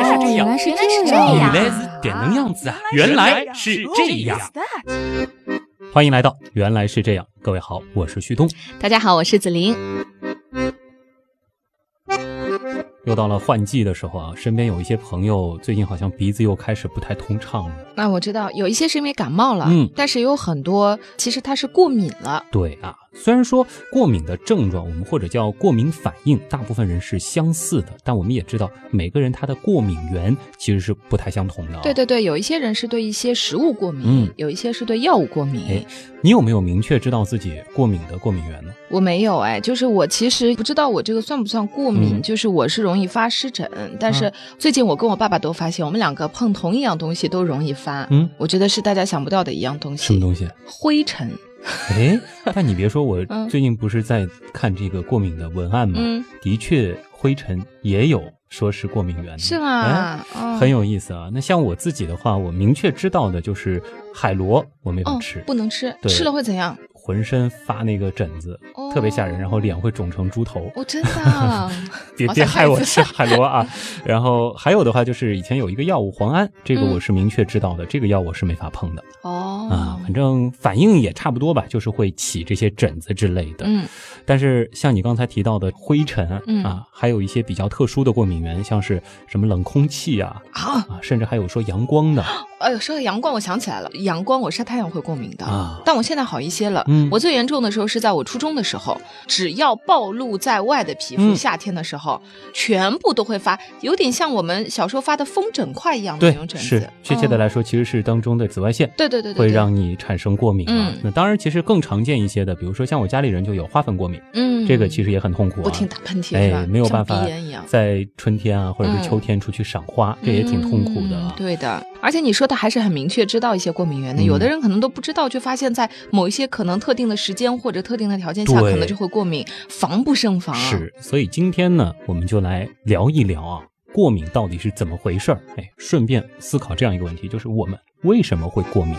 来是这样，原来是这样原样，来是点能样子啊！原来是这样。欢迎来到《原来是这样》，各位好，我是旭东。大家好，我是子琳。又到了换季的时候啊，身边有一些朋友最近好像鼻子又开始不太通畅了。那我知道有一些是因为感冒了，嗯但是有很多其实他是过敏了。对啊，虽然说过敏的症状我们或者叫过敏反应，大部分人是相似的，但我们也知道每个人他的过敏源其实是不太相同的、啊。对对对，有一些人是对一些食物过敏，嗯有一些是对药物过敏。哎，你有没有明确知道自己过敏的过敏源呢？我没有哎，就是我其实不知道我这个算不算过敏，嗯就是我是容易发湿疹，但是最近我跟我爸爸都发现，我们两个碰同一样东西都容易发。嗯，我觉得是大家想不到的一样东西，什么东西？灰尘。哎，但你别说，我嗯最近不是在看这个过敏的文案吗？嗯，的确，灰尘也有说是过敏源的，是哎吗？哦很有意思啊。那像我自己的话，我明确知道的就是海螺，我没法哦吃，，不能吃，吃了会怎样？浑身发那个疹子，哦特别吓人，然后脸会肿成猪头。哦，真的啊 别别害我吃海螺啊！然后还有的话就是以前有一个药物磺胺，这个嗯我是明确知道的，这个药我是没法碰的哦啊。反正反应也差不多吧，就是会起这些疹子之类的。嗯但是像你刚才提到的灰尘、嗯啊，还有一些比较特殊的过敏源，像是什么冷空气啊啊，啊，甚至还有说阳光的哎呦，说到阳光，我想起来了，阳光我晒太阳会过敏的，啊但我现在好一些了。嗯我最严重的时候是在我初中的时候，只要暴露在外的皮肤，嗯夏天的时候，全部都会发，有点像我们小时候发的风疹块一样的对那种，疹是子。确切的嗯来说，其实是当中的紫外线。对对对对，会对让你产生过敏啊。嗯那当然，其实更常见一些的，比如说像我家里人就有花粉过敏，嗯，这个其实也很痛苦啊。不停打喷嚏？哎，没有办法。在春天啊，或者是嗯秋天出去赏花，这也挺痛苦的对的，而且你说的还是很明确，知道一些过敏源的，嗯有的人可能都不知道，却发现在某一些可能特定的时间或者特定的条件下，可能就会过敏，防不胜防。是，所以今天呢，我们就来聊一聊啊，过敏到底是怎么回事儿？哎，顺便思考这样一个问题，就是我们为什么会过敏？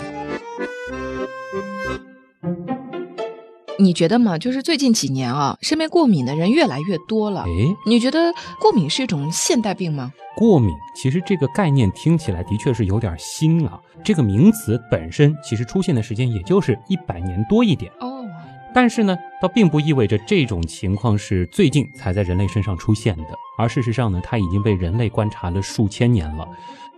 你觉得吗？就是最近几年啊，身边过敏的人越来越多了。诶，你觉得过敏是一种现代病吗？过敏其实这个概念听起来的确是有点新啊。这个名词本身其实出现的时间也就是一百年多一点。哦，但是呢，倒并不意味着这种情况是最近才在人类身上出现的，而事实上呢，它已经被人类观察了数千年了。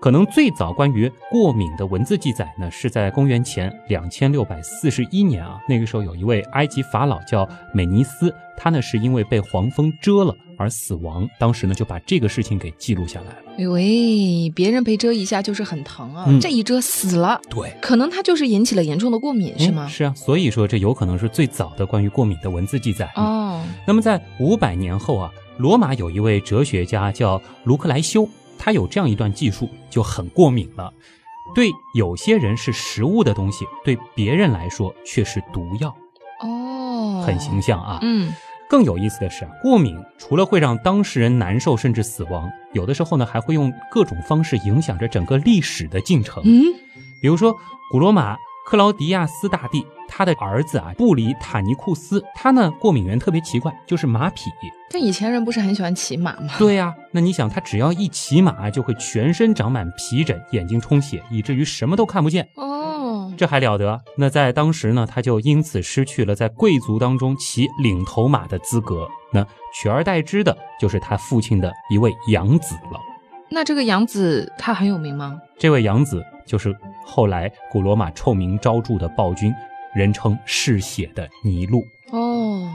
可能最早关于过敏的文字记载呢，是在公元前两千六百四十一年啊，那个时候有一位埃及法老叫美尼斯，他呢是因为被黄蜂蛰了而死亡，当时呢就把这个事情给记录下来了。哎喂，别人被蛰一下就是很疼啊，嗯这一蛰死了，对，可能他就是引起了严重的过敏，是吗？是啊，所以说这有可能是最早的关于过敏的文字记载。哦，那么在五百年后啊，罗马有一位哲学家叫卢克莱修，他有这样一段记述，就很过敏了。对有些人是食物的东西，对别人来说却是毒药，哦，很形象啊。嗯，更有意思的是啊，过敏除了会让当事人难受甚至死亡，有的时候呢还会用各种方式影响着整个历史的进程。嗯，比如说古罗马克劳迪亚斯大帝，他的儿子啊布里塔尼库斯，他呢过敏源特别奇怪，就是马匹。这以前人不是很喜欢骑马吗？对呀、那你想，他只要一骑马，就会全身长满皮疹，眼睛充血，以至于什么都看不见。哦，这还了得？那在当时呢，他就因此失去了在贵族当中骑领头马的资格。那取而代之的就是他父亲的一位养子了。那这个杨子他很有名吗？这位杨子就是后来古罗马臭名昭著的暴君，人称嗜血的尼禄。哦，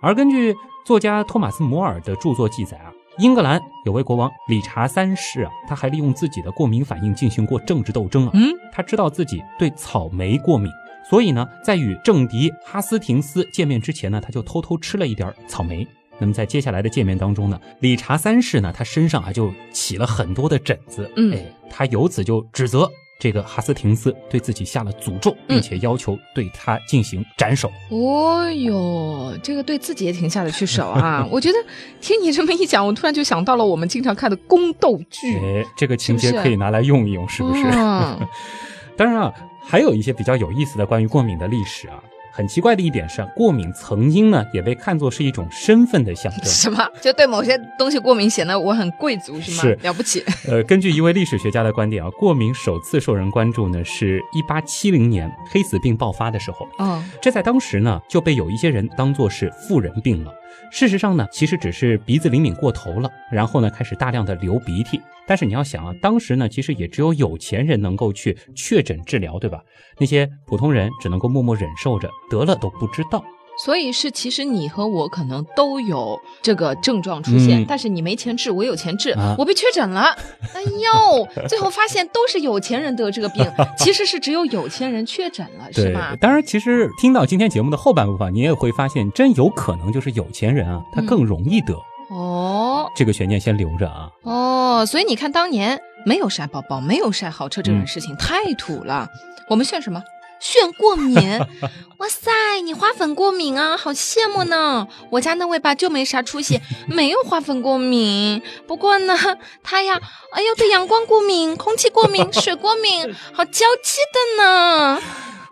而根据作家托马斯·摩尔的著作记载啊，英格兰有位国王理查三世啊，他还利用自己的过敏反应进行过政治斗争啊。嗯，他知道自己对草莓过敏，所以呢，在与政敌哈斯廷斯见面之前呢，他就偷偷吃了一点草莓。那么在接下来的见面当中呢，理查三世呢，他身上啊就起了很多的疹子，嗯哎，他由此就指责这个哈斯廷斯对自己下了诅咒，并嗯且要求对他进行斩首。哦哟，这个对自己也挺下得去手啊！我觉得听你这么一讲，我突然就想到了我们经常看的宫斗剧，哎，这个情节可以拿来用一用，是不是？嗯 当然啊，还有一些比较有意思的关于过敏的历史啊。很奇怪的一点是，过敏曾经呢也被看作是一种身份的象征。什么？就对某些东西过敏，显得我很贵族是吗？是了不起。呃，根据一位历史学家的观点啊，过敏首次受人关注呢，是一八七零年黑死病爆发的时候。哦，这在当时呢就被有一些人当作是富人病了。事实上呢，其实只是鼻子灵敏过头了，然后呢开始大量的流鼻涕。但是你要想啊，当时呢其实也只有有钱人能够去确诊治疗，对吧？那些普通人只能够默默忍受着，得了都不知道。所以是其实你和我可能都有这个症状出现，嗯但是你没钱治，我有钱治，啊我被确诊了。哎呦，最后发现都是有钱人得这个病，其实是只有有钱人确诊了，是吗，？当然，其实听到今天节目的后半部分，你也会发现，真有可能就是有钱人啊，他更容易得。哦这个悬念先留着啊。哦，所以你看，当年没有晒包包，没有晒豪车这种事情，太土了。我们炫什么？炫过敏！哇塞，你花粉过敏啊，好羡慕呢！我家那位吧就没啥出息，没有花粉过敏。不过呢，他呀，哎呦，对阳光过敏、空气过敏、水过敏，好娇气的呢。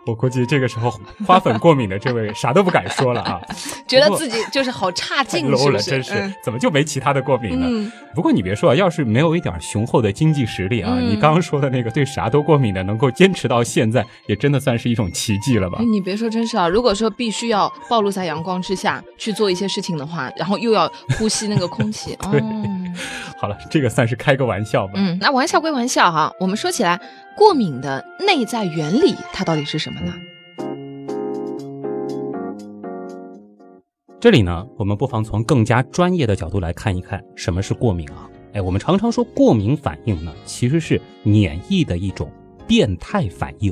我估计这个时候花粉过敏的这位啥都不敢说了啊，觉得自己就是好差 劲，是 low 了？真是嗯，怎么就没其他的过敏呢？嗯，不过你别说啊，要是没有一点雄厚的经济实力啊，嗯你刚刚说的那个对啥都过敏的，能够坚持到现在，也真的算是一种奇迹了吧哎，？你别说，真是啊！如果说必须要暴露在阳光之下去做一些事情的话，然后又要呼吸那个空气，哦，对好了，这个算是开个玩笑吧。嗯，那玩笑归玩笑哈，我们说起来，过敏的内在原理它到底是什么呢？这里呢，我们不妨从更加专业的角度来看一看什么是过敏啊。哎，我们常常说过敏反应呢，其实是免疫的一种变态反应。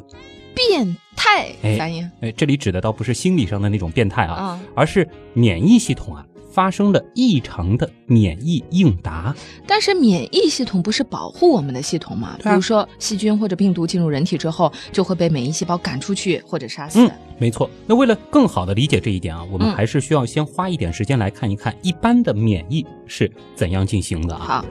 变态哎反应哎，这里指的倒不是心理上的那种变态啊，啊，而是免疫系统啊发生了异常的免疫应答。但是免疫系统不是保护我们的系统吗？对啊比如说细菌或者病毒进入人体之后，就会被免疫细胞赶出去或者杀死。嗯，没错。那为了更好的理解这一点啊，我们嗯还是需要先花一点时间来看一看一般的免疫是怎样进行的啊。好，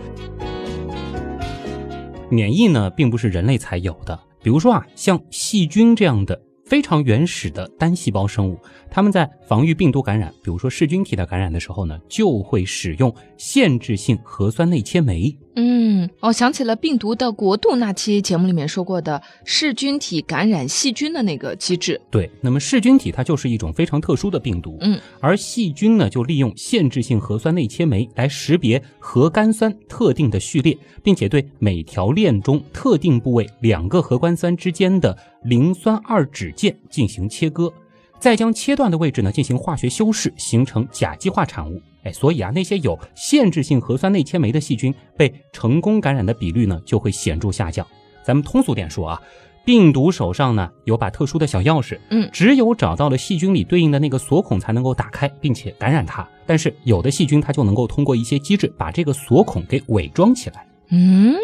免疫呢，并不是人类才有的。比如说啊，像细菌这样的非常原始的单细胞生物，它们在防御病毒感染，比如说噬菌体的感染的时候呢，就会使用限制性核酸内切酶。嗯，我、想起了病毒的国度那期节目里面说过的噬菌体感染细菌的那个机制。对，那么噬菌体它就是一种非常特殊的病毒，嗯，而细菌呢就利用限制性核酸内切酶来识别核苷酸特定的序列，并且对每条链中特定部位两个核苷酸之间的磷酸二酯键进行切割，再将切断的位置呢进行化学修饰，形成甲基化产物。哎，所以啊，那些有限制性核酸内切酶的细菌被成功感染的比率呢就会显著下降。咱们通俗点说啊，病毒手上呢有把特殊的小钥匙，嗯只有找到了细菌里对应的那个锁孔才能够打开，并且感染它。但是有的细菌它就能够通过一些机制把这个锁孔给伪装起来。嗯，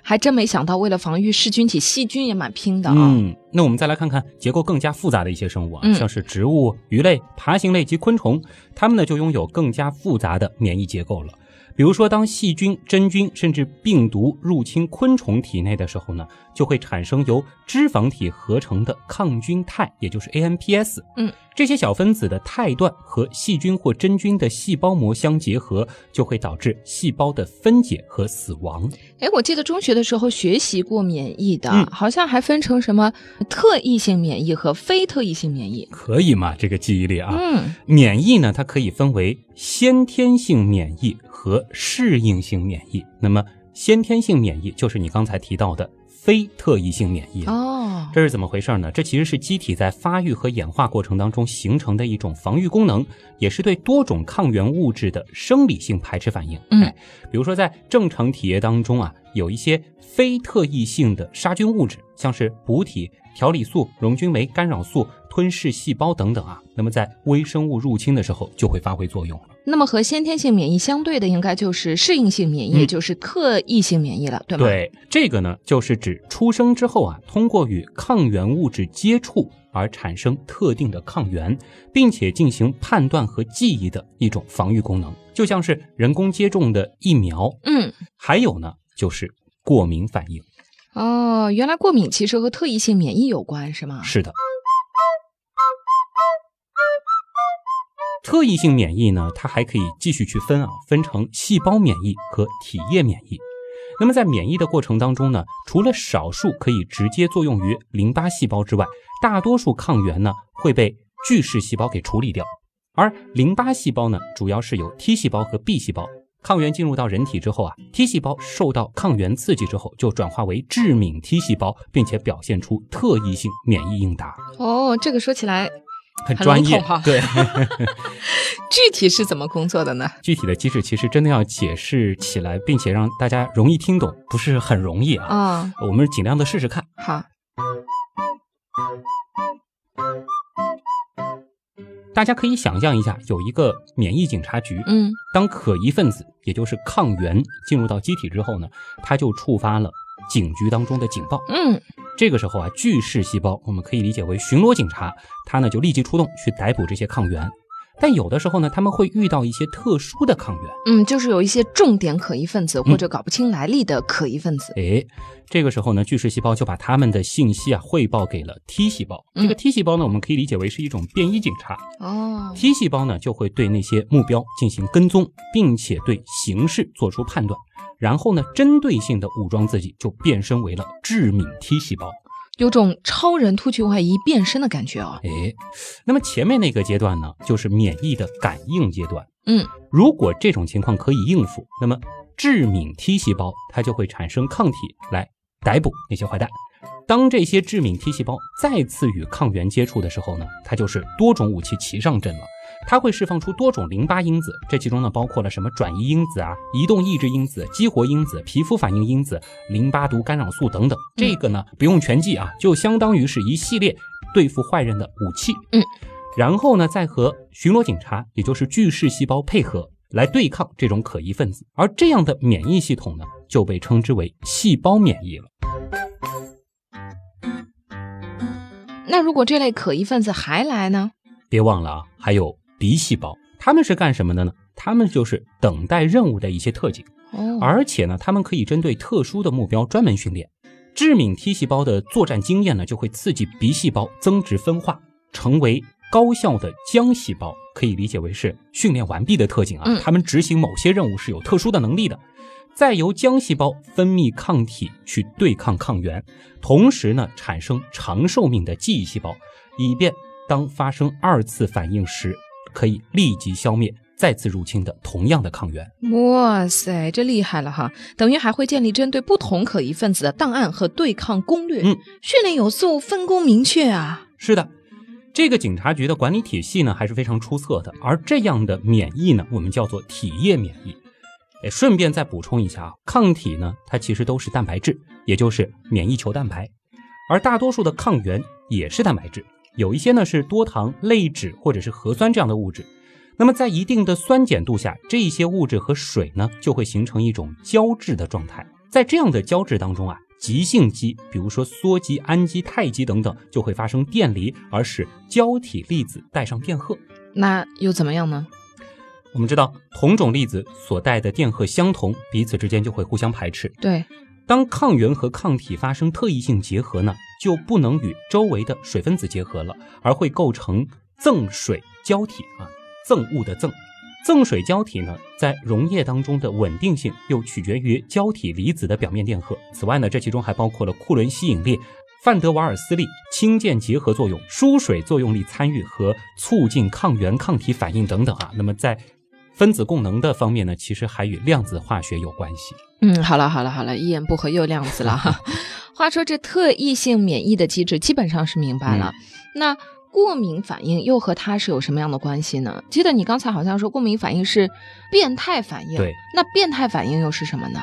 还真没想到，为了防御噬菌体，细菌也蛮拼的啊。嗯，那我们再来看看结构更加复杂的一些生物啊，嗯像是植物、鱼类、爬行类及昆虫，它们呢就拥有更加复杂的免疫结构了。比如说，当细菌、真菌甚至病毒入侵昆虫体内的时候呢，就会产生由脂肪体合成的抗菌肽，也就是 AMPS。嗯，这些小分子的肽段和细菌或真菌的细胞膜相结合，就会导致细胞的分解和死亡。哎，我记得中学的时候学习过免疫的，嗯好像还分成什么特异性免疫和非特异性免疫。可以吗？这个记忆力啊。嗯，免疫呢，它可以分为先天性免疫和适应性免疫。那么，先天性免疫就是你刚才提到的非特异性免疫了。哦，这是怎么回事呢？这其实是机体在发育和演化过程当中形成的一种防御功能，也是对多种抗原物质的生理性排斥反应。嗯哎，比如说在正常体液当中啊，有一些非特异性的杀菌物质，像是补体、调理素、溶菌酶、干扰素、吞噬细胞等等啊，那么在微生物入侵的时候就会发挥作用了。那么和先天性免疫相对的，应该就是适应性免疫，嗯也就是特异性免疫了，对吗？，对，这个呢，就是指出生之后啊，通过与抗原物质接触而产生特定的抗原，并且进行判断和记忆的一种防御功能，就像是人工接种的疫苗。嗯，还有呢，就是过敏反应。哦，原来过敏其实和特异性免疫有关，是吗？是的。特异性免疫呢，它还可以继续去分啊，分成细胞免疫和体液免疫。那么在免疫的过程当中呢，除了少数可以直接作用于淋巴细胞之外，大多数抗原呢会被巨噬细胞给处理掉。而淋巴细胞呢，主要是有 T 细胞和 B 细胞。抗原进入到人体之后啊，T 细胞受到抗原刺激之后，就转化为致敏 T 细胞，并且表现出特异性免疫应答。哦，这个说起来很专业哈。对，具体是怎么工作的呢？具体的机制其实真的要解释起来，并且让大家容易听懂，不是很容易啊。啊，我们尽量的试试看。好。大家可以想象一下，有一个免疫警察局。嗯，当可疑分子，也就是抗原进入到机体之后呢，它就触发了警局当中的警报。嗯，这个时候啊，巨噬细胞我们可以理解为巡逻警察，他呢就立即出动去逮捕这些抗原。但有的时候呢，他们会遇到一些特殊的抗原，嗯，就是有一些重点可疑分子或者搞不清来历的可疑分子。哎，这个时候呢，巨噬细胞就把他们的信息啊汇报给了 T 细胞。这个 T 细胞呢，我们可以理解为是一种便衣警察。哦，T 细胞呢就会对那些目标进行跟踪，并且对形势做出判断，然后呢，针对性的武装自己，就变身为了致敏 T 细胞。有种超人突去外衣变身的感觉哦。哎，那么前面那个阶段呢，就是免疫的感应阶段。嗯，如果这种情况可以应付，那么致敏 T 细胞它就会产生抗体来逮捕那些坏蛋。当这些致敏 T 细胞再次与抗原接触的时候呢，它就是多种武器齐上阵了。它会释放出多种淋巴因子，这其中呢包括了什么转移因子啊、移动抑制因子、激活因子、皮肤反应因子、淋巴毒干扰素等等。这个呢不用全记啊，就相当于是一系列对付坏人的武器。嗯，然后呢再和巡逻警察，也就是巨噬细胞配合来对抗这种可疑分子，而这样的免疫系统呢就被称之为细胞免疫了。那如果这类可疑分子还来呢？别忘了啊，还有。B 细胞，他们是干什么的呢？他们就是等待任务的一些特警，哦，而且呢，他们可以针对特殊的目标专门训练。致敏 T 细胞的作战经验呢，就会刺激鼻细胞增殖分化，成为高效的浆细胞，可以理解为是训练完毕的特警啊。他们执行某些任务是有特殊的能力的。再由浆细胞分泌抗体去对抗抗原，同时呢，产生长寿命的记忆细胞，以便当发生二次反应时。可以立即消灭再次入侵的同样的抗原。哇塞，这厉害了哈！等于还会建立针对不同可疑分子的档案和对抗攻略。嗯，训练有素，分工明确啊。是的，这个警察局的管理体系呢还是非常出色的。而这样的免疫呢，我们叫做体液免疫。哎，顺便再补充一下啊，抗体呢，它其实都是蛋白质，也就是免疫球蛋白，而大多数的抗原也是蛋白质。有一些呢是多糖类脂或者是核酸这样的物质，那么在一定的酸碱度下，这些物质和水呢就会形成一种胶质的状态。在这样的胶质当中啊，极性基，比如说羧基、氨基、肽基等等，就会发生电离，而使胶体粒子带上电荷。那又怎么样呢？我们知道，同种粒子所带的电荷相同，彼此之间就会互相排斥。对。当抗原和抗体发生特异性结合呢，就不能与周围的水分子结合了，而会构成赠水胶体啊，赠物的赠。赠水胶体呢，在溶液当中的稳定性又取决于胶体离子的表面电荷。此外呢，这其中还包括了库伦吸引力、范德瓦尔斯力、氢键结合作用、疏水作用力参与和促进抗原抗体反应等等啊。那么在分子供能的方面呢，其实还与量子化学有关系。嗯，好了好了好了，一言不合又量子了哈。话说这特异性免疫的机制基本上是明白了，那过敏反应又和它是有什么样的关系呢？记得你刚才好像说过敏反应是变态反应，对，那变态反应又是什么呢？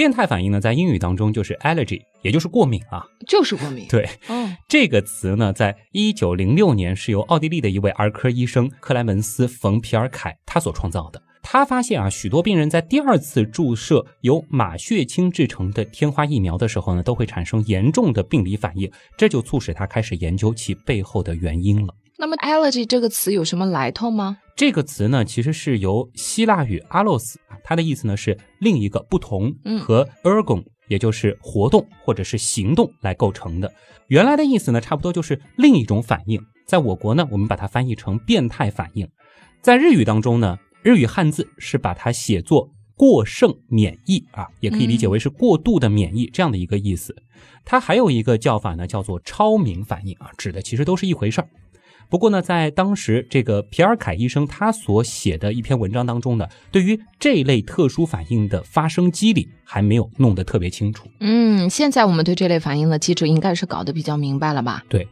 变态反应呢，在英语当中就是 allergy，也就是过敏啊，就是过敏。对，哦，这个词呢，在一九零六年是由奥地利的一位儿科医生克莱门斯·冯·皮尔凯他所创造的。他发现啊，许多病人在第二次注射由马血清制成的天花疫苗的时候呢，都会产生严重的病理反应，这就促使他开始研究其背后的原因了。那么 allergy 这个词有什么来头吗？这个词呢，其实是由希腊语 allos 它的意思呢是另一个不同，和 ergon 也就是活动或者是行动来构成的。原来的意思呢，差不多就是另一种反应。在我国呢，我们把它翻译成变态反应。在日语当中呢，日语汉字是把它写作过剩免疫啊，也可以理解为是过度的免疫这样的一个意思。它还有一个叫法呢，叫做超敏反应啊，指的其实都是一回事儿。不过呢，在当时这个皮尔凯医生他所写的一篇文章当中呢，对于这类特殊反应的发生机理还没有弄得特别清楚。嗯，现在我们对这类反应的机制应该是搞得比较明白了吧？对，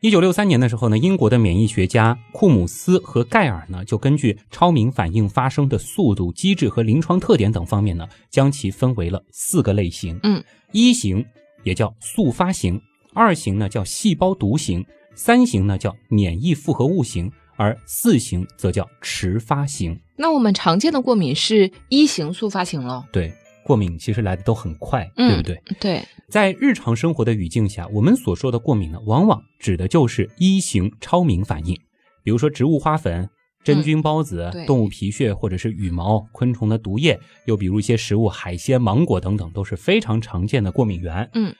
一九六三年的时候呢，英国的免疫学家库姆斯和盖尔呢，就根据超敏反应发生的速度、机制和临床特点等方面呢，将其分为了四个类型。嗯，一型也叫速发型，二型呢叫细胞毒型。三型呢叫免疫复合物型，而四型则叫迟发型。那我们常见的过敏是一型速发型喽？对，过敏其实来的都很快，对不对？对，在日常生活的语境下，我们所说的过敏呢，往往指的就是一型超敏反应，比如说植物花粉、真菌孢子、动物皮屑或者是羽毛、昆虫的毒液，又比如一些食物、海鲜、芒果等等，都是非常常见的过敏源。嗯。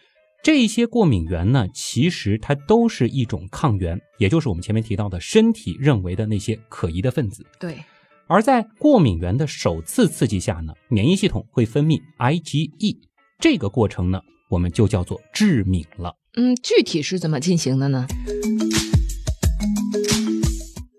这些过敏源呢，其实它都是一种抗原，也就是我们前面提到的身体认为的那些可疑的分子。对。而在过敏原的首次刺激下呢，免疫系统会分泌 IgE，这个过程呢，我们就叫做致敏了。嗯，具体是怎么进行的呢？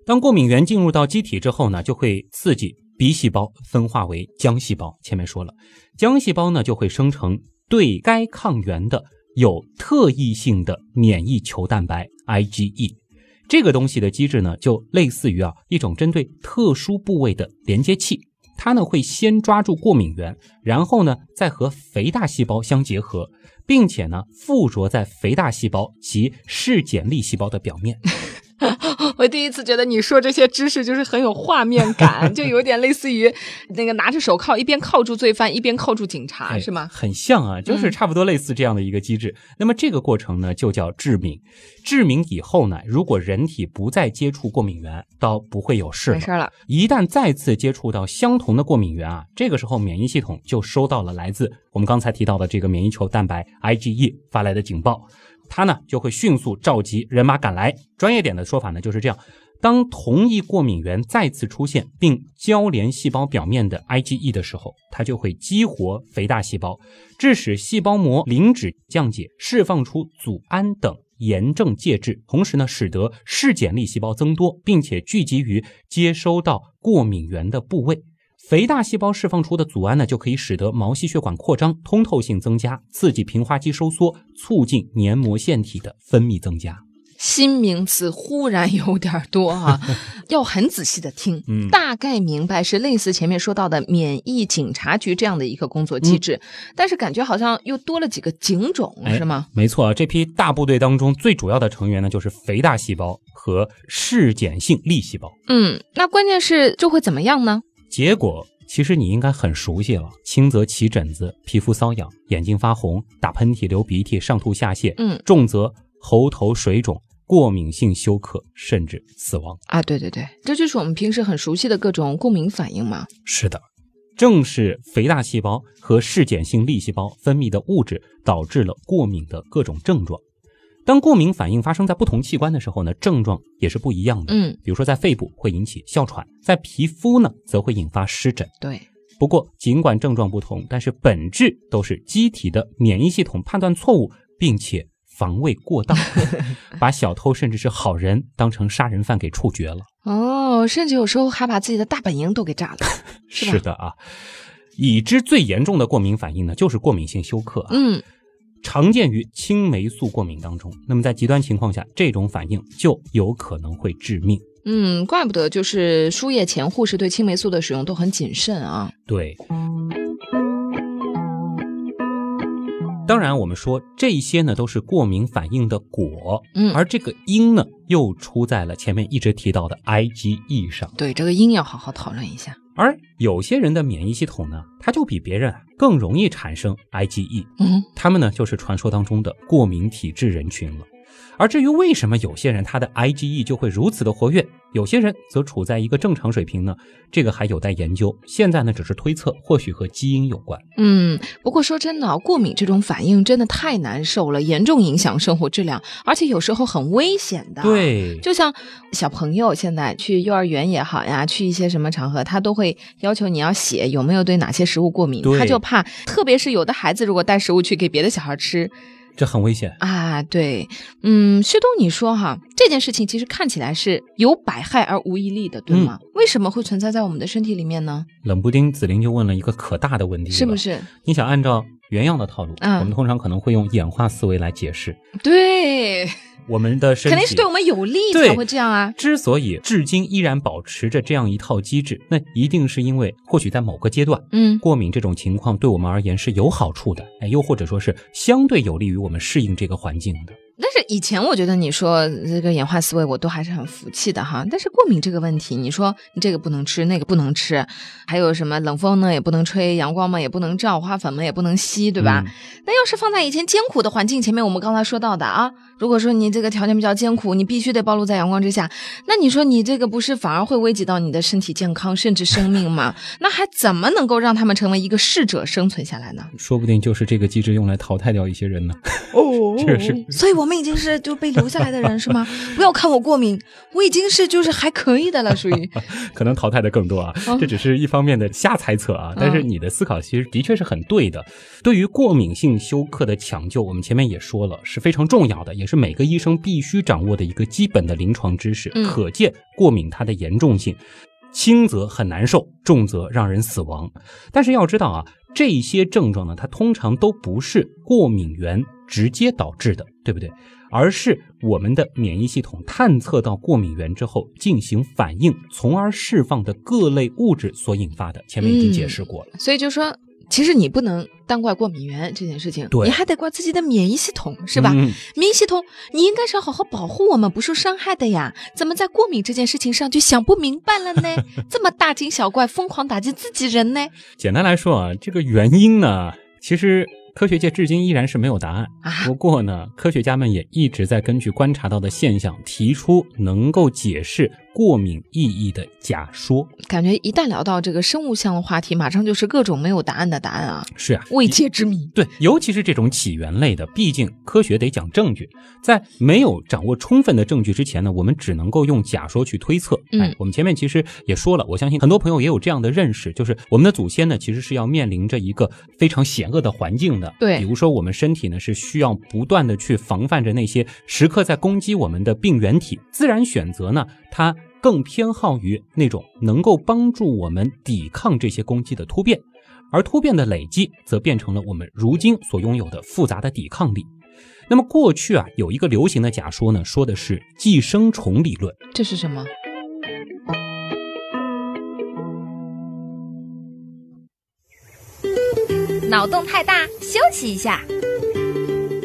当过敏原进入到机体之后呢，就会刺激 B 细胞分化为浆细胞。前面说了，浆细胞呢就会生成对该抗原的。有特异性的免疫球蛋白 IgE，这个东西的机制呢，就类似于啊一种针对特殊部位的连接器，它呢会先抓住过敏源，然后呢再和肥大细胞相结合，并且呢附着在肥大细胞及嗜碱粒细胞的表面。我第一次觉得你说这些知识就是很有画面感，就有点类似于那个拿着手铐一边铐住罪犯一边铐住警察，是吗？很像啊，就是差不多类似这样的一个机制。那么这个过程呢，就叫致敏。致敏以后呢，如果人体不再接触过敏源，倒不会有事。没事了。一旦再次接触到相同的过敏源啊，这个时候免疫系统就收到了来自我们刚才提到的这个免疫球蛋白 IgE 发来的警报。它呢就会迅速召集人马赶来。专业点的说法呢就是这样：当同一过敏源再次出现并交联细胞表面的 IgE 的时候，它就会激活肥大细胞，致使细胞膜磷脂降解，释放出组胺等炎症介质，同时呢使得嗜碱粒细胞增多，并且聚集于接收到过敏源的部位。肥大细胞释放出的组胺呢，就可以使得毛细血管扩张、通透性增加，刺激平滑肌收缩，促进黏膜腺体的分泌增加。新名词忽然有点多啊，要很仔细的听。嗯，大概明白是类似前面说到的免疫警察局这样的一个工作机制，但是感觉好像又多了几个警种，是吗？没错，这批大部队当中最主要的成员呢，就是肥大细胞和嗜碱性粒细胞。嗯，那关键是就会怎么样呢？结果其实你应该很熟悉了，轻则起疹子、皮肤瘙痒、眼睛发红、打喷嚏、流鼻涕、上吐下泻，嗯，重则喉头水肿、过敏性休克，甚至死亡啊！对对对，这就是我们平时很熟悉的各种过敏反应嘛。是的，正是肥大细胞和嗜碱性粒细胞分泌的物质导致了过敏的各种症状。当过敏反应发生在不同器官的时候呢，症状也是不一样的。嗯，比如说在肺部会引起哮喘，在皮肤呢则会引发湿疹。对，不过尽管症状不同，但是本质都是机体的免疫系统判断错误，并且防卫过当，把小偷甚至是好人当成杀人犯给处决了。哦，甚至有时候还把自己的大本营都给炸了。是的啊，已知最严重的过敏反应呢，就是过敏性休克。嗯。常见于青霉素过敏当中，那么在极端情况下，这种反应就有可能会致命。嗯，怪不得就是输液前护士对青霉素的使用都很谨慎啊。对，当然我们说这些呢都是过敏反应的果，嗯，而这个因呢又出在了前面一直提到的 IgE 上。对，这个因要好好讨论一下。而有些人的免疫系统呢，它就比别人更容易产生 IgE。嗯，他们呢就是传说当中的过敏体质人群了。而至于为什么有些人他的 IgE 就会如此的活跃，有些人则处在一个正常水平呢？这个还有待研究。现在呢，只是推测，或许和基因有关。嗯，不过说真的，过敏这种反应真的太难受了，严重影响生活质量，而且有时候很危险的。对，就像小朋友现在去幼儿园也好呀，去一些什么场合，他都会要求你要写有没有对哪些食物过敏，他就怕，特别是有的孩子如果带食物去给别的小孩吃。这很危险啊！对，嗯，旭东，你说哈，这件事情其实看起来是有百害而无一利的，对吗？为什么会存在在我们的身体里面呢？冷不丁，紫菱就问了一个可大的问题，是不是？你想按照原样的套路，我们通常可能会用演化思维来解释。对。我们的身体肯定是对我们有利才会这样啊！之所以至今依然保持着这样一套机制，那一定是因为或许在某个阶段，嗯，过敏这种情况对我们而言是有好处的，哎，又或者说是相对有利于我们适应这个环境的。但是以前我觉得你说这个演化思维，我都还是很服气的哈。但是过敏这个问题，你说你这个不能吃，那个不能吃，还有什么冷风呢也不能吹，阳光嘛也不能照，花粉嘛也不能吸，对吧？那要是放在以前艰苦的环境，前面我们刚才说到的啊，如果说你这个条件比较艰苦，你必须得暴露在阳光之下，那你说你这个不是反而会危及到你的身体健康甚至生命吗？那还怎么能够让他们成为一个适者生存下来呢？说不定就是这个机制用来淘汰掉一些人呢。哦，这是，所以我。我们已经是就被留下来的人是吗？不要看我过敏，我已经是就是还可以的了，属于 可能淘汰的更多啊。这只是一方面的瞎猜测啊，但是你的思考其实的确是很对的。对于过敏性休克的抢救，我们前面也说了是非常重要的，也是每个医生必须掌握的一个基本的临床知识。可见过敏它的严重性，轻则很难受，重则让人死亡。但是要知道啊。这些症状呢，它通常都不是过敏源直接导致的，对不对？而是我们的免疫系统探测到过敏源之后进行反应，从而释放的各类物质所引发的。前面已经解释过了，所以就说。其实你不能单怪过敏源这件事情，你还得怪自己的免疫系统，是吧？免疫系统，你应该是要好好保护我们不受伤害的呀，怎么在过敏这件事情上就想不明白了呢？这么大惊小怪，疯狂打击自己人呢？简单来说啊，这个原因呢，其实。科学界至今依然是没有答案。不过呢，科学家们也一直在根据观察到的现象，提出能够解释过敏意义的假说。感觉一旦聊到这个生物相的话题，马上就是各种没有答案的答案啊！是啊，未解之谜。对，尤其是这种起源类的，毕竟科学得讲证据，在没有掌握充分的证据之前呢，我们只能够用假说去推测。嗯，我们前面其实也说了，我相信很多朋友也有这样的认识，就是我们的祖先呢，其实是要面临着一个非常险恶的环境的。对，比如说我们身体呢是需要不断的去防范着那些时刻在攻击我们的病原体，自然选择呢，它更偏好于那种能够帮助我们抵抗这些攻击的突变，而突变的累积则变成了我们如今所拥有的复杂的抵抗力。那么过去啊，有一个流行的假说呢，说的是寄生虫理论，这是什么？脑洞太大，休息一下。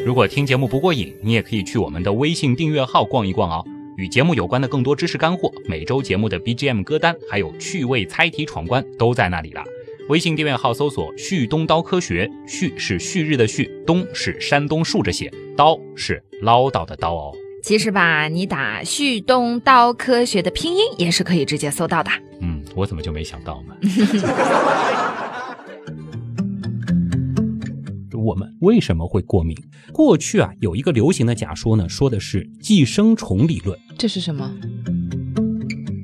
如果听节目不过瘾，你也可以去我们的微信订阅号逛一逛哦。与节目有关的更多知识干货，每周节目的 BGM 歌单，还有趣味猜题闯关，都在那里了。微信订阅号搜索“旭东刀科学”，旭是旭日的旭，东是山东竖着写，刀是唠叨的刀哦。其实吧，你打“旭东刀科学”的拼音也是可以直接搜到的。嗯，我怎么就没想到呢？我们为什么会过敏？过去啊，有一个流行的假说呢，说的是寄生虫理论。这是什么？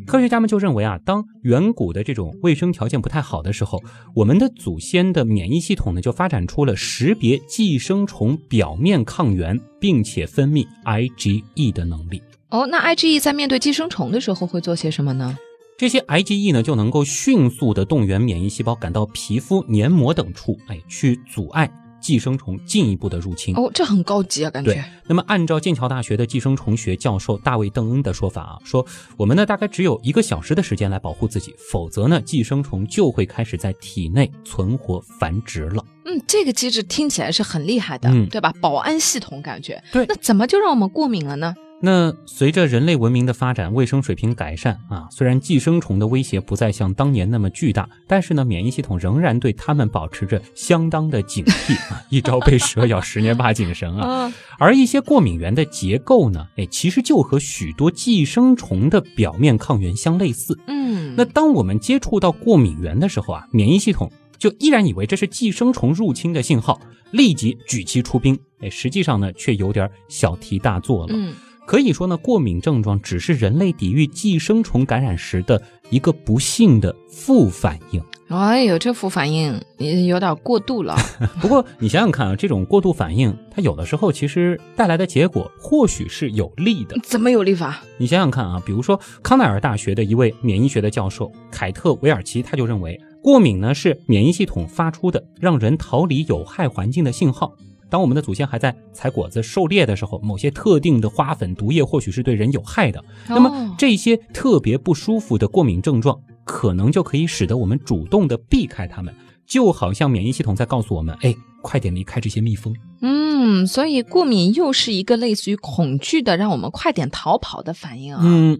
科学家们就认为啊，当远古的这种卫生条件不太好的时候，我们的祖先的免疫系统呢，就发展出了识别寄生虫表面抗原，并且分泌 IgE 的能力。哦，那 IgE 在面对寄生虫的时候会做些什么呢？这些 IgE 呢，就能够迅速的动员免疫细胞赶到皮肤、黏膜等处，哎，去阻碍。寄生虫进一步的入侵哦，这很高级啊，感觉。对，那么按照剑桥大学的寄生虫学教授大卫·邓恩的说法啊，说我们呢大概只有一个小时的时间来保护自己，否则呢寄生虫就会开始在体内存活繁殖了。嗯，这个机制听起来是很厉害的，对吧？保安系统感觉。对，那怎么就让我们过敏了呢？那随着人类文明的发展，卫生水平改善啊，虽然寄生虫的威胁不再像当年那么巨大，但是呢，免疫系统仍然对它们保持着相当的警惕啊。一朝被蛇咬，十年怕井绳啊。而一些过敏原的结构呢，哎，其实就和许多寄生虫的表面抗原相类似。嗯，那当我们接触到过敏原的时候啊，免疫系统就依然以为这是寄生虫入侵的信号，立即举旗出兵。哎，实际上呢，却有点小题大做了。嗯。可以说呢，过敏症状只是人类抵御寄生虫感染时的一个不幸的副反应。哎呦，这副反应有点过度了。不过你想想看啊，这种过度反应，它有的时候其实带来的结果或许是有利的。怎么有利法？你想想看啊，比如说康奈尔大学的一位免疫学的教授凯特维尔奇，他就认为过敏呢是免疫系统发出的让人逃离有害环境的信号。当我们的祖先还在采果子、狩猎的时候，某些特定的花粉毒液或许是对人有害的。那么这些特别不舒服的过敏症状，可能就可以使得我们主动的避开它们，就好像免疫系统在告诉我们：“哎，快点离开这些蜜蜂。”嗯，所以过敏又是一个类似于恐惧的，让我们快点逃跑的反应啊。嗯，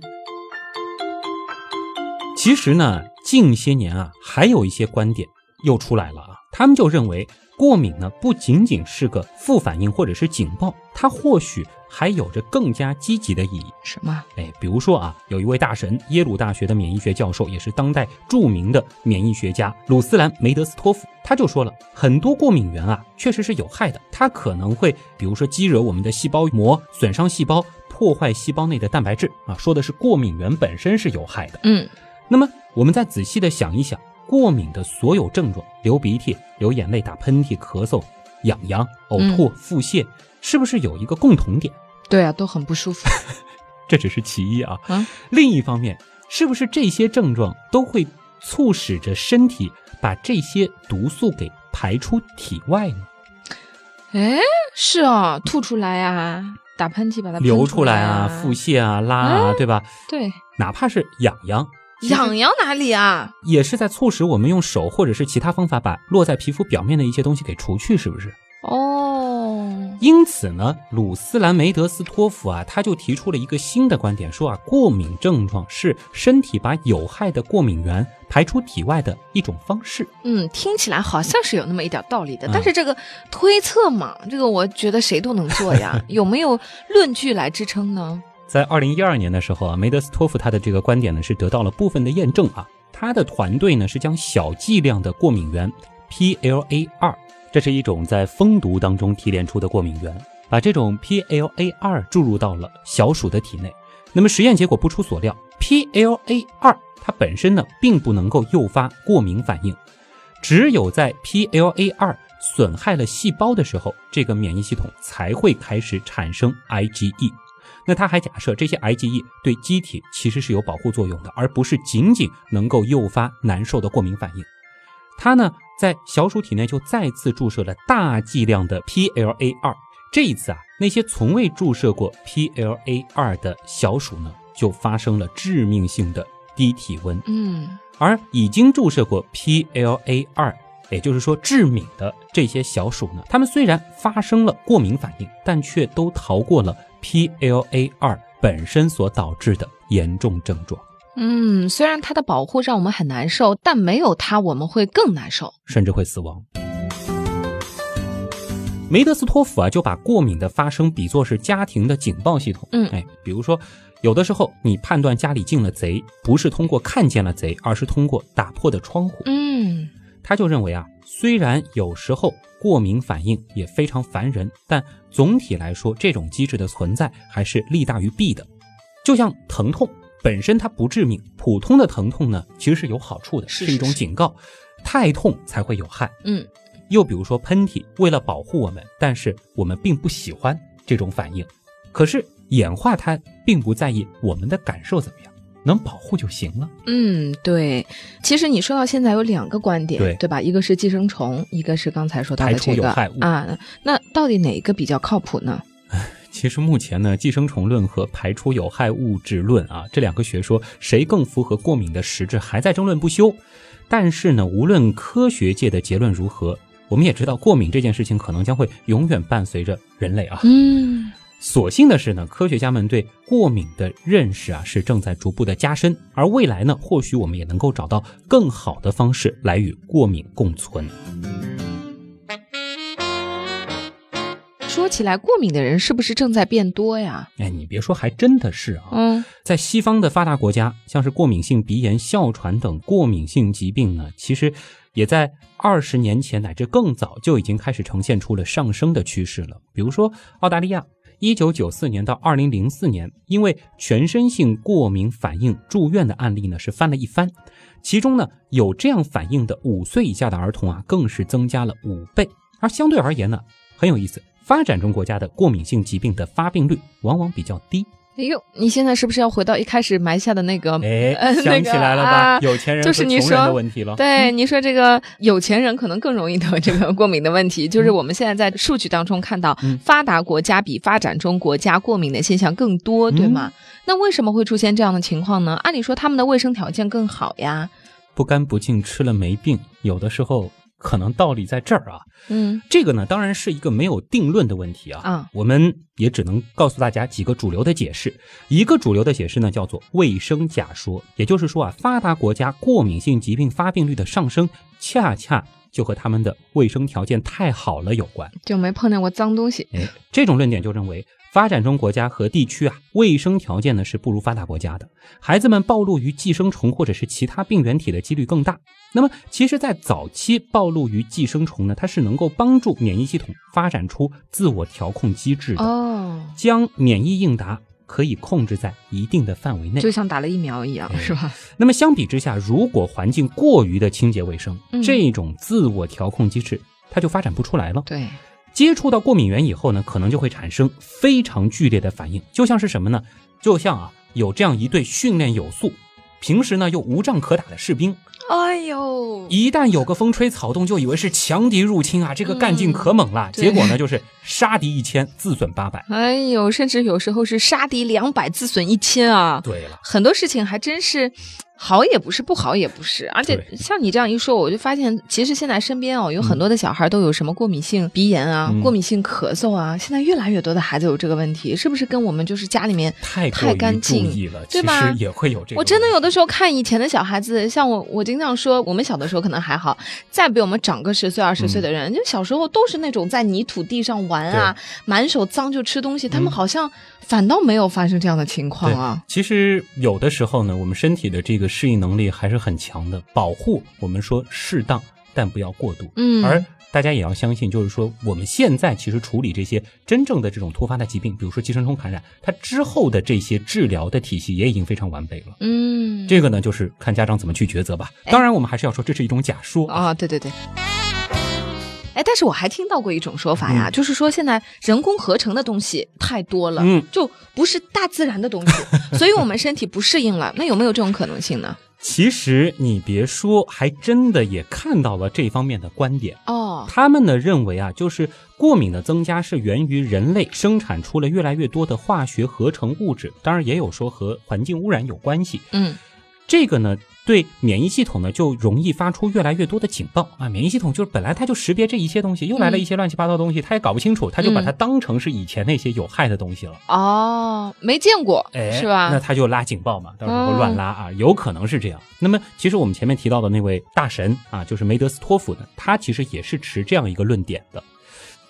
其实呢，近些年啊，还有一些观点又出来了啊，他们就认为。过敏呢，不仅仅是个副反应或者是警报，它或许还有着更加积极的意义。什么？哎，比如说啊，有一位大神，耶鲁大学的免疫学教授，也是当代著名的免疫学家鲁斯兰梅德斯托夫，他就说了很多过敏源啊，确实是有害的，它可能会，比如说激惹我们的细胞膜，损伤细胞，破坏细胞内的蛋白质啊，说的是过敏源本身是有害的。嗯，那么我们再仔细的想一想。过敏的所有症状，流鼻涕、流眼泪、打喷嚏、咳嗽、痒痒、呕吐、腹泻，是不是有一个共同点？对啊，都很不舒服。这只是其一啊。另一方面，是不是这些症状都会促使着身体把这些毒素给排出体外呢？哎，是哦，吐出来啊，打喷嚏把它流出来啊，腹泻啊，拉啊，对吧？对，哪怕是痒痒。痒痒哪里啊？也是在促使我们用手或者是其他方法把落在皮肤表面的一些东西给除去，是不是？哦，因此呢，鲁斯兰梅德斯托夫啊，他就提出了一个新的观点，说啊，过敏症状是身体把有害的过敏源排出体外的一种方式。嗯，听起来好像是有那么一点道理的，但是这个推测嘛，这个我觉得谁都能做呀，有没有论据来支撑呢？在二零一二年的时候啊，梅德斯托夫他的这个观点呢是得到了部分的验证啊。他的团队呢是将小剂量的过敏原 PLA 二，这是一种在蜂毒当中提炼出的过敏原，把这种 PLA 二注入到了小鼠的体内。那么实验结果不出所料，PLA 二它本身呢并不能够诱发过敏反应，只有在 PLA 二损害了细胞的时候，这个免疫系统才会开始产生 IgE。那他还假设这些 IgE 对机体其实是有保护作用的，而不是仅仅能够诱发难受的过敏反应。他呢，在小鼠体内就再次注射了大剂量的 PLA2。这一次啊，那些从未注射过 PLA2 的小鼠呢，就发生了致命性的低体温。嗯，而已经注射过 PLA2，也就是说致敏的这些小鼠呢，它们虽然发生了过敏反应，但却都逃过了。PLA 二本身所导致的严重症状，嗯，虽然它的保护让我们很难受，但没有它我们会更难受，甚至会死亡。梅德斯托夫啊，就把过敏的发生比作是家庭的警报系统。嗯，哎，比如说，有的时候你判断家里进了贼，不是通过看见了贼，而是通过打破的窗户。嗯。他就认为啊，虽然有时候过敏反应也非常烦人，但总体来说，这种机制的存在还是利大于弊的。就像疼痛本身它不致命，普通的疼痛呢其实是有好处的，是一种警告。太痛才会有害。嗯，又比如说喷嚏，为了保护我们，但是我们并不喜欢这种反应。可是演化它并不在意我们的感受怎么样。能保护就行了。嗯，对。其实你说到现在有两个观点，对对吧？一个是寄生虫，一个是刚才说到的这个啊。那到底哪一个比较靠谱呢？其实目前呢，寄生虫论和排出有害物质论啊，这两个学说谁更符合过敏的实质，还在争论不休。但是呢，无论科学界的结论如何，我们也知道过敏这件事情可能将会永远伴随着人类啊。嗯。所幸的是呢，科学家们对过敏的认识啊是正在逐步的加深，而未来呢，或许我们也能够找到更好的方式来与过敏共存。说起来，过敏的人是不是正在变多呀？哎，你别说，还真的是啊。嗯，在西方的发达国家，像是过敏性鼻炎、哮喘等过敏性疾病呢，其实也在二十年前乃至更早就已经开始呈现出了上升的趋势了。比如说，澳大利亚，一九九四年到二零零四年，因为全身性过敏反应住院的案例呢是翻了一番，其中呢有这样反应的五岁以下的儿童啊，更是增加了五倍。而相对而言呢，很有意思。发展中国家的过敏性疾病的发病率往往比较低。哎呦，你现在是不是要回到一开始埋下的那个？哎，呃想起来了吧？那个啊有钱人和就是你穷人的说问题了。对，你说这个有钱人可能更容易得这个过敏的问题，就是我们现在在数据当中看到嗯，发达国家比发展中国家过敏的现象更多，对吗？那为什么会出现这样的情况呢？按理说他们的卫生条件更好呀。不干不净吃了没病，有的时候可能道理在这儿啊。嗯这个呢，当然是一个没有定论的问题啊。啊我们也只能告诉大家几个主流的解释。一个主流的解释呢，叫做卫生假说，也就是说啊，发达国家过敏性疾病发病率的上升，恰恰就和他们的卫生条件太好了有关。就没碰见过脏东西。哎，这种论点就认为，发展中国家和地区啊，卫生条件呢是不如发达国家的，孩子们暴露于寄生虫或者是其他病原体的几率更大。那么，其实，在早期暴露于寄生虫呢，它是能够帮助免疫系统发展出自我调控机制的，哦，将免疫应答可以控制在一定的范围内。就像打了疫苗一样，哎是吧？那么相比之下，如果环境过于的清洁卫生，嗯这种自我调控机制它就发展不出来了。对，接触到过敏源以后呢，可能就会产生非常剧烈的反应，就像是什么呢？就像啊，有这样一队训练有素，平时呢又无仗可打的士兵，哎呦，一旦有个风吹草动，就以为是强敌入侵啊，这个干劲可猛了。嗯结果呢，就是杀敌一千，自损八百。哎呦，甚至有时候是杀敌两百，自损一千啊！对了，很多事情还真是好也不是，不好也不是。而且像你这样一说，我就发现，其实现在身边哦有很多的小孩都有什么过敏性鼻炎啊、嗯过敏性咳嗽啊，现在越来越多的孩子有这个问题，是不是跟我们就是家里面太太干净意了，其对吧实也会有这个。我真的有的时候看以前的小孩子，像我，我经常说，我们小的时候可能还好，再比我们长个十岁、二十岁的人，就小时候都是那种在泥土地上玩啊，满手脏就吃东西，他们嗯好像反倒没有发生这样的情况啊。其实有的时候呢，我们身体的这个适应能力还是很强的，保护我们说适当，但不要过度。嗯，而大家也要相信，就是说我们现在其实处理这些真正的这种突发的疾病，比如说寄生虫感染，它之后的这些治疗的体系也已经非常完备了。嗯，这个呢，就是看家长怎么去抉择吧。哎当然，我们还是要说这是一种假说。啊，对对对。哎，但是我还听到过一种说法呀，嗯就是说现在人工合成的东西太多了，嗯就不是大自然的东西，所以我们身体不适应了。那有没有这种可能性呢？其实你别说，还真的也看到了这方面的观点。哦，他们呢认为啊，就是过敏的增加是源于人类生产出了越来越多的化学合成物质，当然也有说和环境污染有关系。嗯，这个呢，对免疫系统呢就容易发出越来越多的警报啊。免疫系统就是本来它就识别这一些东西，又来了一些乱七八糟的东西，它也搞不清楚，它就把它当成是以前那些有害的东西了。哦，没见过，哎，是吧？那它就拉警报嘛，到时候乱拉啊，有可能是这样。那么，其实我们前面提到的那位大神啊，就是梅德斯托夫呢，他其实也是持这样一个论点的。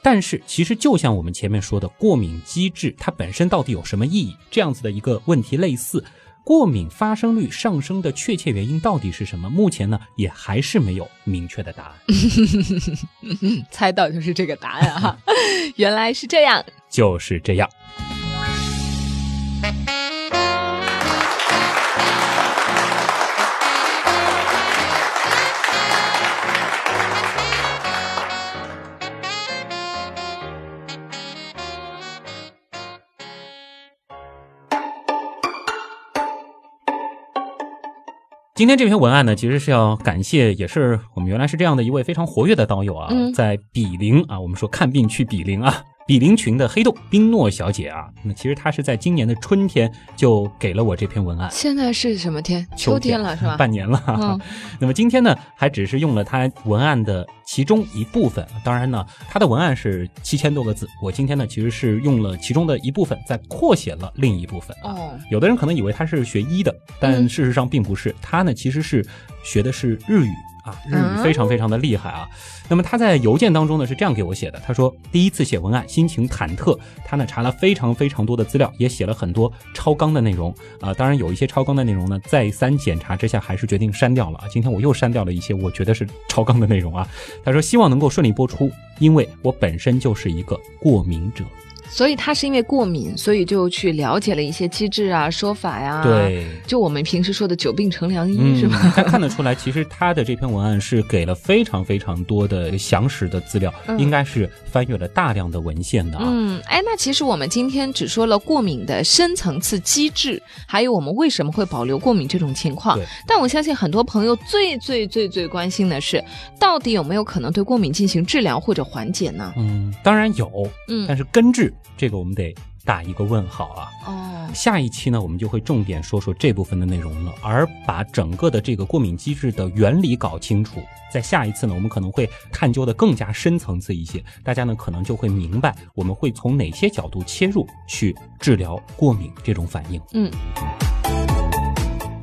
但是，其实就像我们前面说的，过敏机制它本身到底有什么意义？这样子的一个问题类似，过敏发生率上升的确切原因到底是什么？目前呢，也还是没有明确的答案。猜到就是这个答案哈，原来是这样。就是这样。今天这篇文案呢，其实是要感谢，也是我们原来是这样的一位非常活跃的导友啊，嗯。在比邻啊，我们说看病去比邻啊，比邻群的黑洞冰诺小姐啊，那其实她是在今年的春天就给了我这篇文案。现在是什么天？秋天了是吧？半年了。嗯 那么今天呢，还只是用了她文案的其中一部分。当然呢，她的文案是七千多个字，我今天呢其实是用了其中的一部分，在扩写了另一部分。啊哦，有的人可能以为她是学医的，但嗯事实上并不是。她呢其实是学的是日语啊，日语非常非常的厉害啊。那么他在邮件当中呢是这样给我写的，他说第一次写文案，心情忐忑。他呢查了非常非常多的资料，也写了很多超纲的内容啊、当然有一些超纲的内容呢，再三检查之下还是决定删掉了啊。今天我又删掉了一些我觉得是超纲的内容啊。他说希望能够顺利播出，因为我本身就是一个过敏者。所以他是因为过敏，所以就去了解了一些机制啊、说法呀、，对。就我们平时说的“久病成良医”嗯，是吧？他看得出来，其实他的这篇文案是给了非常非常多的详实的资料，嗯应该是翻阅了大量的文献的啊。嗯，哎，那其实我们今天只说了过敏的深层次机制，还有我们为什么会保留过敏这种情况。但我相信很多朋友最最最最关心的是，到底有没有可能对过敏进行治疗或者缓解呢？嗯，当然有，嗯但是根治这个我们得打一个问号啊。哦，下一期呢，我们就会重点说说这部分的内容了，而把整个的这个过敏机制的原理搞清楚。在下一次呢，我们可能会探究的更加深层次一些，大家呢可能就会明白我们会从哪些角度切入去治疗过敏这种反应。嗯。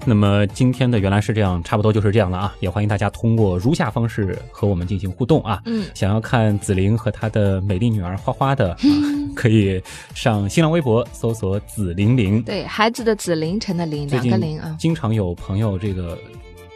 那么今天的原来是这样，差不多就是这样了啊！也欢迎大家通过如下方式和我们进行互动啊。嗯，想要看紫菱和她的美丽女儿花花的，啊、可以上新浪微博搜索“紫菱菱”。对，孩子的子，凌晨的凌，两个零啊。经常有朋友这个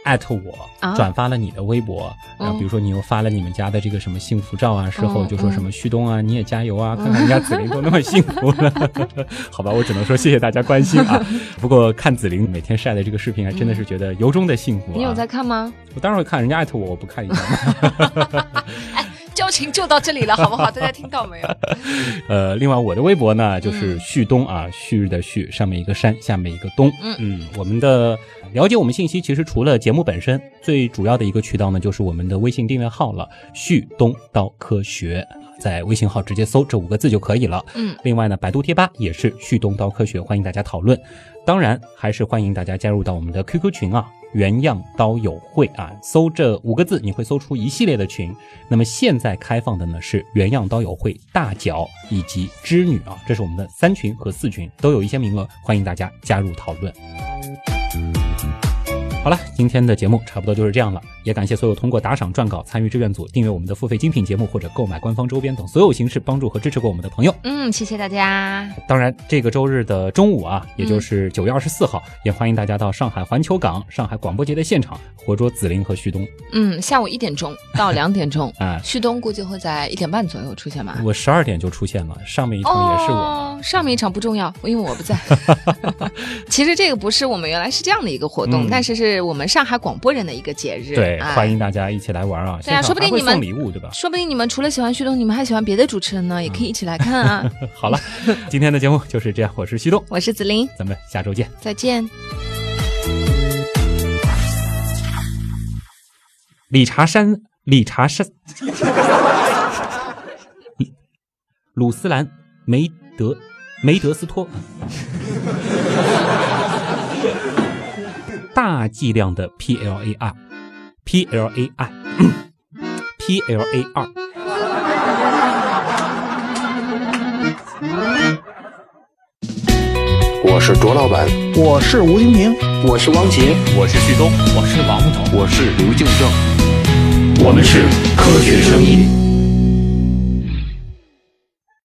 艾特我，啊转发了你的微博，然后嗯比如说你又发了你们家的这个什么幸福照啊，事后嗯就说什么旭东啊，你也加油啊，看看人家紫菱都那么幸福了，好吧，我只能说谢谢大家关心啊。不过看紫菱每天晒的这个视频，还真的是觉得由衷的幸福、啊。你有在？看吗？我当然会看，人家艾特我，我不看一下吗？交情就到这里了，好不好？大家听到没有？呃，另外我的微博呢，就是旭东啊，旭日的旭，上面一个山，下面一个东。嗯我们的了解我们信息，其实除了节目本身，最主要的一个渠道呢，就是我们的微信订阅号了，旭东刀科学。在微信号直接搜这五个字就可以了。嗯，另外呢，百度贴吧也是旭东刀科学，欢迎大家讨论。当然，还是欢迎大家加入到我们的 QQ 群啊，原样刀友会啊，搜这五个字，你会搜出一系列的群。那么现在开放的呢是原样刀友会大脚以及织女啊，这是我们的三群和四群，都有一些名额，欢迎大家加入讨论。好了，今天的节目差不多就是这样了，也感谢所有通过打赏、撰稿、参与志愿组、订阅我们的付费精品节目或者购买官方周边等所有形式帮助和支持过我们的朋友。嗯，谢谢大家。当然，这个周日的中午啊，也就是九月二十四号，也欢迎大家到上海环球港、上海广播节的现场，活捉紫菱和旭东。嗯，下午一点钟到两点钟 啊旭东估计会在一点半左右出现吧。我十二点就出现了，上面一场也是我。哦，上面一场不重要，因为我不在。其实这个不是我们原来是这样的一个活动，嗯但是是我们上海广播人的一个节日。对，哎欢迎大家一起来玩啊！对啊说不定你们送礼物，对吧？说不定你们除了喜欢旭东，你们还喜欢别的主持人呢，也可以一起来看啊。好了，今天的节目就是这样，我是旭东，我是子琳，咱们下周见。再见。理查山，理查山，鲁斯兰梅德梅德斯托，大剂量的 PLA 二，PLA 二，PLA 二。我是卓老板，我是吴京平，我是王杰，我是旭东，我是王木头，我是刘敬正。我们是科学声音。